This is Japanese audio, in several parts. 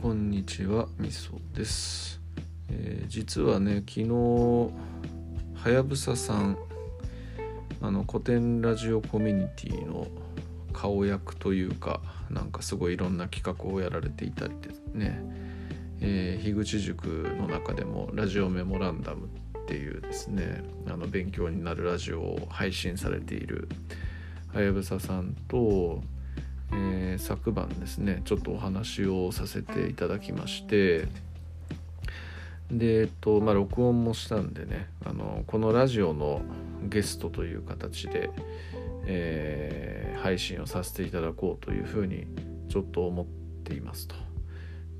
こんにちはみそです、えー実はね昨日はやぶささんあの古典ラジオコミュニティの顔役というかなんかすごいいろんな企画をやられていたりですね、えー樋口塾の中でもラジオメモランダムっていうですねあの勉強になるラジオを配信されているはやぶささんと、えー昨晩ですねちょっとお話をさせていただきましてでえっとまあ録音もしたんでねあのこのラジオのゲストという形で、えー配信をさせていただこうというふうにちょっと思っていますと。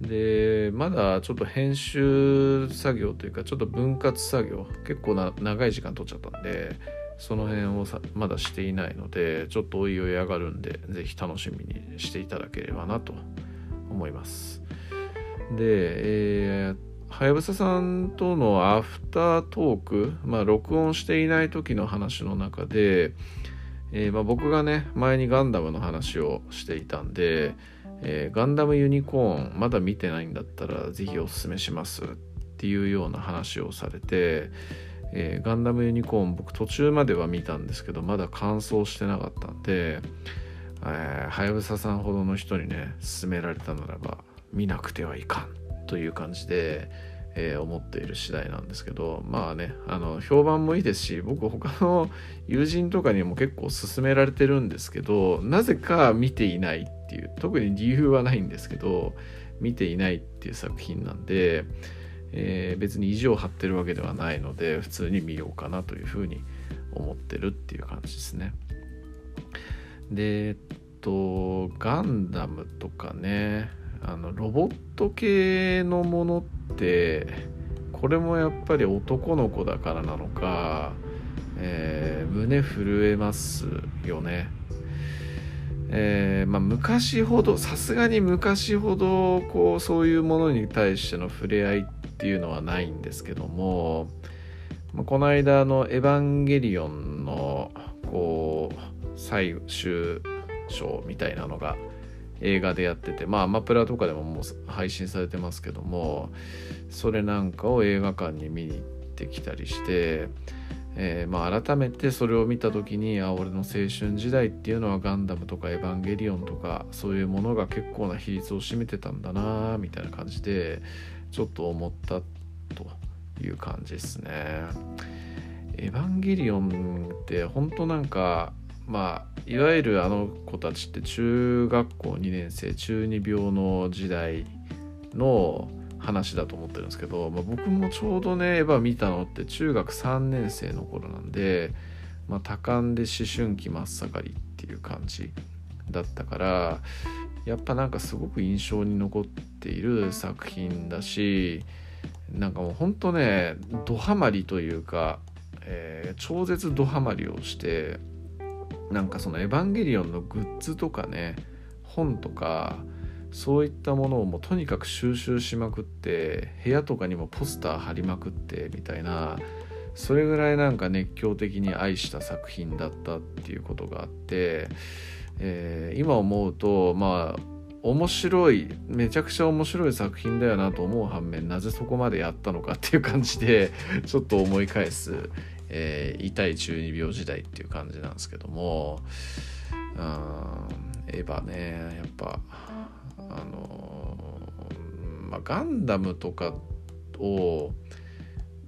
でまだちょっと編集作業というかちょっと分割作業結構な長い時間取っちゃったんでその辺をさまだしていないのでちょっとおいおい上がるんでぜひ楽しみにしていただければなと思います。でえーはやぶささんとのアフタートーク、まあ、録音していない時の話の中で、えーまあ、僕がね前にガンダムの話をしていたんで、えーガンダムユニコーンまだ見てないんだったらぜひおすすめしますっていうような話をされて、えーガンダムユニコーン僕途中までは見たんですけどまだ完走してなかったんでえーはやぶささんほどの人にね勧められたならば見なくてはいかんという感じで、えー思っている次第なんですけどまあねあの評判もいいですし僕他の友人とかにも結構勧められてるんですけどなぜか見ていないっていう特に理由はないんですけど見ていないっていう作品なんで、えー別に意地を張ってるわけではないので普通に見ようかなというふうに思ってるっていう感じですね。でえっとガンダムとかねあのロボット系のものってこれもやっぱり男の子だからなのか、えー胸震えますよね。えーまあ、昔ほどさすがに昔ほどこうそういうものに対しての触れ合いっていうのはないんですけども、この間の「エヴァンゲリオン」のこう最終章みたいなのが映画でやっててまあアマプラとかでももう配信されてますけどもそれなんかを映画館に見に行ってきたりして、えーまあ、改めてそれを見た時にあ俺の青春時代っていうのはガンダムとかエヴァンゲリオンとかそういうものが結構な比率を占めてたんだなみたいな感じでちょっと思ったという感じですね。エヴァンゲリオンって本当なんかまあいわゆるあの子たちって中学校2年生中二病の時代の話だと思ってるんですけど、まあ、僕もちょうどねエヴァ見たのって中学3年生の頃なんで、まあ、多感で思春期真っ盛りっていう感じだったからやっぱなんかすごく印象に残っている作品だしなんかもうほんとねドハマりというか、えー超絶ドハマりをしてなんかその「エヴァンゲリオン」のグッズとかね本とかそういったものをもうとにかく収集しまくって部屋とかにもポスター貼りまくってみたいなそれぐらいなんか熱狂的に愛した作品だったっていうことがあって、えー今思うとまあ面白いめちゃくちゃ面白い作品だよなと思う反面なぜそこまでやったのかっていう感じで ちょっと思い返す、えー痛い中二病時代っていう感じなんですけどもうんエヴァねやっぱあのーまあ、ガンダムとかを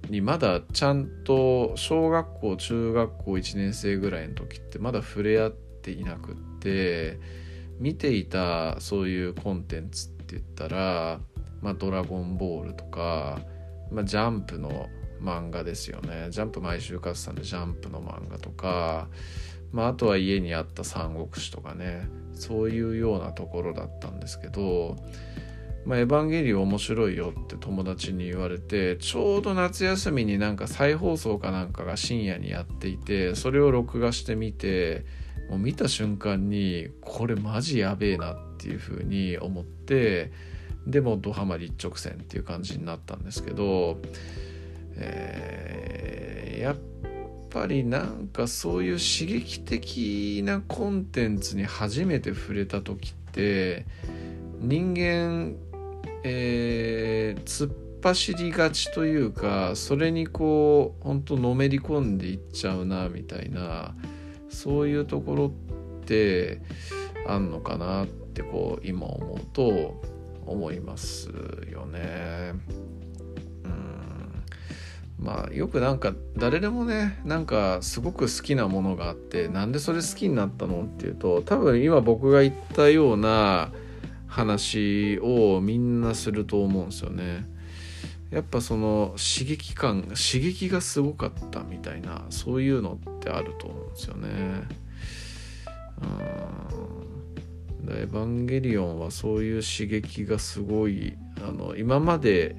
にまだちゃんと小学校中学校1年生ぐらいの時ってまだ触れ合っていなくって見ていたそういうコンテンツって言ったら「まあ、ドラゴンボール」とか、まあ、ジャンプの漫画ですよね。ジャンプ毎週買ってたんでジャンプの漫画とか、まあ、あとは家にあった三国志とかね。そういうようなところだったんですけど「まあ、エヴァンゲリオン面白いよ」って友達に言われてちょうど夏休みになんか再放送かなんかが深夜にやっていてそれを録画してみてもう見た瞬間にこれマジやべえなっていう風に思ってでもドハマり一直線っていう感じになったんですけど、えーやっぱりなんかそういう刺激的なコンテンツに初めて触れた時って人間えー、突っ走りがちというかそれにこう本当のめり込んでいっちゃうなみたいなそういうところってあんのかなってこう今思うと思いますよね。まあよくなんか誰でもねなんかすごく好きなものがあってなんでそれ好きになったのっていうと多分今僕が言ったような話をみんなすると思うんですよね。やっぱその刺激感刺激がすごかったみたいなそういうのってあると思うんですよね。うんエヴァンゲリオンはそういう刺激がすごいあの今まで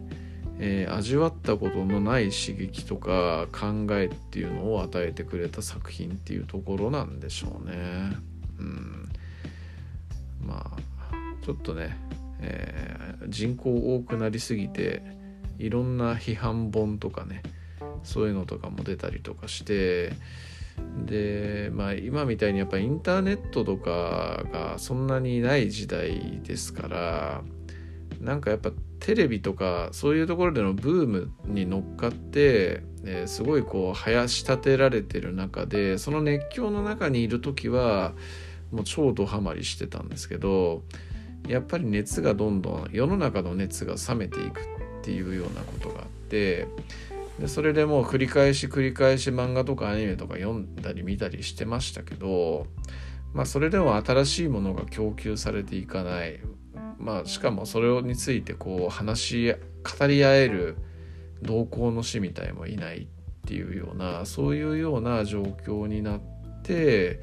えー、味わったことのない刺激とか考えっていうのを与えてくれた作品っていうところなんでしょうね。うん、まあちょっとね、えー、人口多くなりすぎていろんな批判本とかねそういうのとかも出たりとかしてでまあ今みたいにやっぱインターネットとかがそんなにない時代ですからなんかやっぱテレビとかそういうところでのブームに乗っかって、えー、すごいこう生やし立てられてる中でその熱狂の中にいる時はもう超ドハマりしてたんですけどやっぱり熱がどんどん世の中の熱が冷めていくっていうようなことがあってでそれでもう繰り返し繰り返し漫画とかアニメとか読んだり見たりしてましたけどまあそれでも新しいものが供給されていかない。まあしかもそれについてこう話し語り合える同行の師みたいもいないっていうようなそういうような状況になって、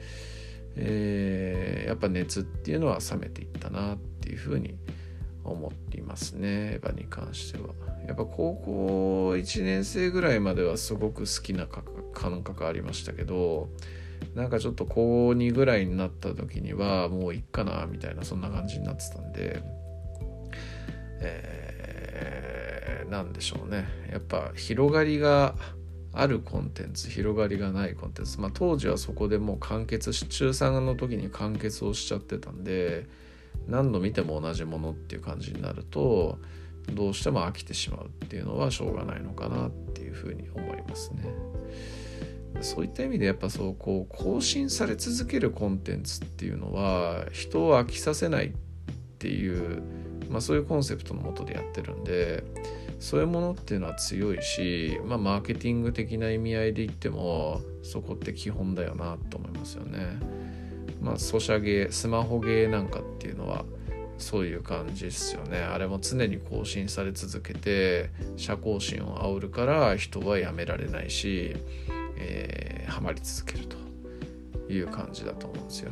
えー、やっぱ熱っていうのは冷めていったなっていうふうに思います思っていますねエヴァに関しては。やっぱ高校1年生ぐらいまではすごく好きな感覚ありましたけどなんかちょっと高2ぐらいになった時にはもういっかなみたいなそんな感じになってたんで、えー、なんでしょうねやっぱ広がりがあるコンテンツ広がりがないコンテンツまあ当時はそこでもう完結し中3の時に完結をしちゃってたんで何度見ても同じものっていう感じになるとどうしても飽きてしまうっていうのはしょうがないのかなっていうふうに思いますね。そういった意味でやっぱそうこう更新され続けるコンテンツっていうのは人を飽きさせないっていう、まあ、そういうコンセプトのもとでやってるんでそういうものっていうのは強いし、まあ、マーケティング的な意味合いで言ってもそこって基本だよなと思いますよね。まあ、ソシャゲスマホゲーなんかっていうのはそういう感じですよねあれも常に更新され続けて社交心を煽るから人はやめられないしえー、ハマり続けるという感じだと思うんですよ。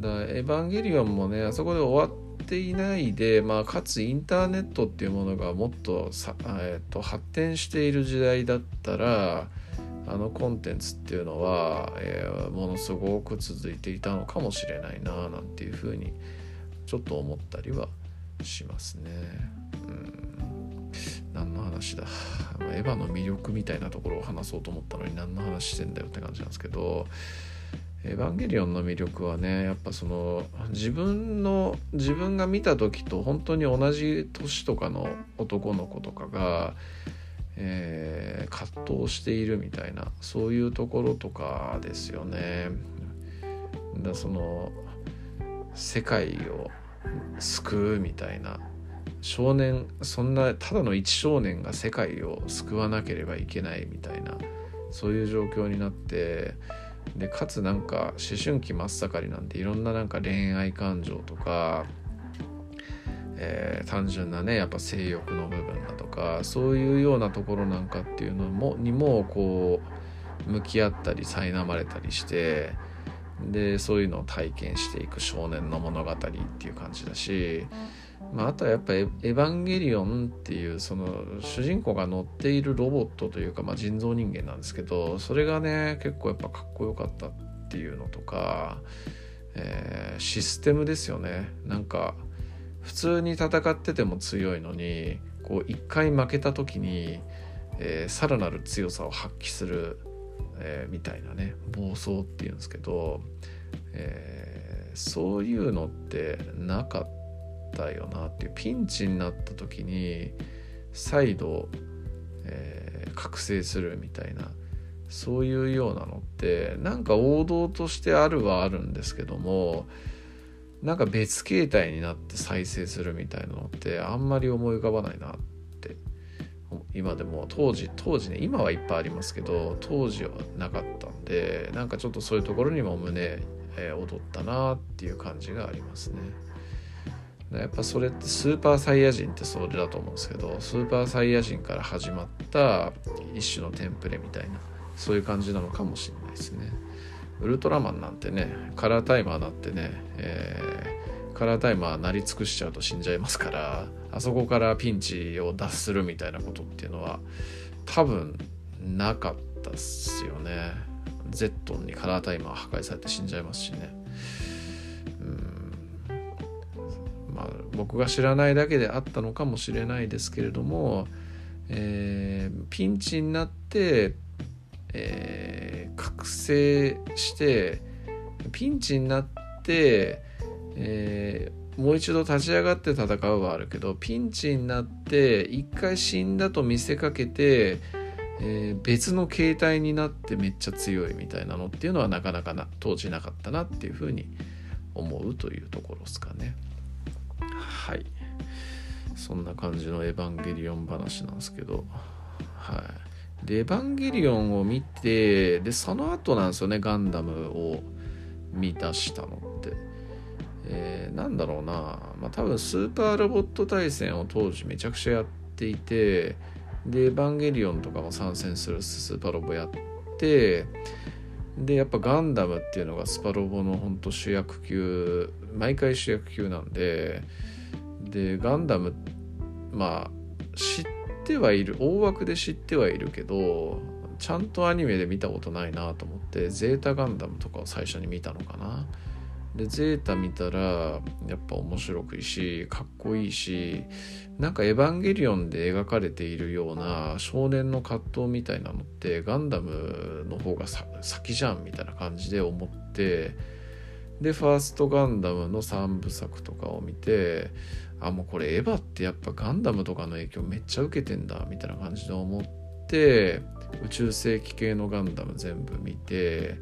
だエヴァンゲリオンもねあそこで終わっていないで、まあ、かつインターネットっていうものがもっとさ、えー、と発展している時代だったらあのコンテンツっていうのは、えー、ものすごく続いていたのかもしれないななんていうふうにちょっと思ったりはしますね。うん何の話だエヴァの魅力みたいなところを話そうと思ったのに何の話してんだよって感じなんですけどエヴァンゲリオンの魅力はねやっぱその自分の自分が見た時と本当に同じ年とかの男の子とかが、えー、葛藤しているみたいなそういうところとかですよね。だその世界を救うみたいな少年そんなただの一少年が世界を救わなければいけないみたいなそういう状況になってでかつなんか思春期真っ盛りなんでいろんななんか恋愛感情とか、えー、単純なねやっぱ性欲の部分だとかそういうようなところなんかっていうのもにもこう向き合ったり苛まれたりしてでそういうのを体験していく少年の物語っていう感じだし。まあ、あとはやっぱエヴァンゲリオンっていうその主人公が乗っているロボットというか、まあ、人造人間なんですけどそれがね結構やっぱかっこよかったっていうのとか、えー、システムですよねなんか普通に戦ってても強いのにこう一回負けた時に、えー、さらなる強さを発揮する、えー、みたいなね暴走っていうんですけど、えー、そういうのってなかったよなっていうピンチになった時に再度、え、覚醒するみたいなそういうようなのってなんか王道としてあるはあるんですけどもなんか別形態になって再生するみたいなのってあんまり思い浮かばないなって今でも当時当時ね今はいっぱいありますけど当時はなかったんでなんかちょっとそういうところにも胸、えー、踊ったなっていう感じがありますね。やっぱそれってスーパーサイヤ人ってそれだと思うんですけどスーパーサイヤ人から始まった一種のテンプレみたいなそういう感じなのかもしれないですね。ウルトラマンなんてねカラータイマーだってね、えー、カラータイマーなり尽くしちゃうと死んじゃいますからあそこからピンチを脱するみたいなことっていうのは多分なかったっすよね。ゼットンにカラータイマー破壊されて死んじゃいますしね。うんまあ僕が知らないだけであったのかもしれないですけれども、えー、ピンチになってえー、覚醒してピンチになって、えー、もう一度立ち上がって戦うはあるけどピンチになって一回死んだと見せかけて、えー、別の形態になってめっちゃ強いみたいなのっていうのはなかなかな当時なかったなっていうふうに思うというところですかね。はいそんな感じのエヴァンゲリオン話なんですけどはい。で、エヴァンゲリオンを見て、で、その後なんですよね、ガンダムを見出したのって。えー、なんだろうな、まあ多分スーパーロボット対戦を当時めちゃくちゃやっていて、で、エヴァンゲリオンとかも参戦するスーパーロボやって、で、やっぱガンダムっていうのがスパロボの本当主役級、毎回主役級なんで、で、ガンダム、まあ、知ってってはいる大枠で知ってはいるけどちゃんとアニメで見たことないなと思ってゼータガンダムとかを最初に見たのかな。でゼータ見たらやっぱ面白くいいしかっこいいしなんかエヴァンゲリオンで描かれているような少年の葛藤みたいなのってガンダムの方が先じゃんみたいな感じで思ってでファーストガンダムの3部作とかを見てあもうこれエヴァってやっぱガンダムとかの影響めっちゃ受けてんだみたいな感じで思って宇宙世紀系のガンダム全部見て、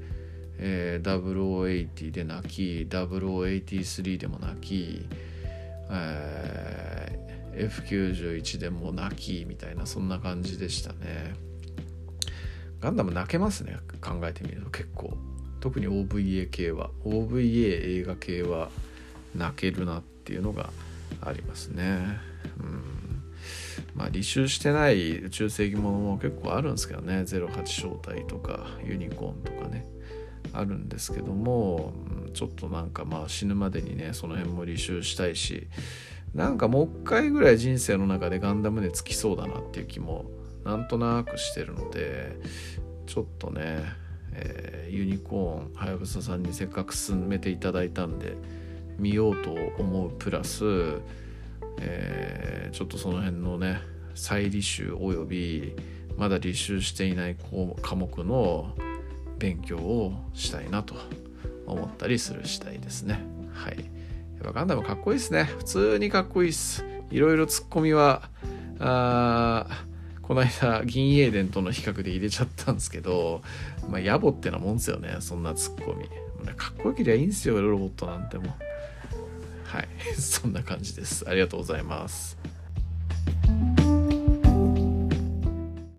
えー、0080で泣き0083でも泣き、えー、F91 でも泣きみたいなそんな感じでしたね。ガンダム泣けますね考えてみると結構。特に OVA 系は OVA 映画系は泣けるなっていうのがありますね。うん。まあ、履修してない宇宙世紀ものも結構あるんですけどね。08正体とかユニコーンとかね。あるんですけどもちょっとなんかまあ死ぬまでにねその辺も履修したいしなんかもう一回ぐらい人生の中でガンダムでつきそうだなっていう気もなんとなくしてるのでちょっとね、えー、ユニコーンはやぶささんにせっかく進めていただいたんで見ようと思うプラス、えー、ちょっとその辺のね再履修およびまだ履修していない科目の勉強をしたいなと思ったりする次第ですね。はい。やっぱガンダムかっこいいですね。普通にかっこいいっす。いろいろツッコミはあこの間銀英伝との比較で入れちゃったんですけどまあ野暮ってなもんですよねそんなツッコミ。かっこよけりゃいいんすよロボットなんてもはい。そんな感じです。ありがとうございます。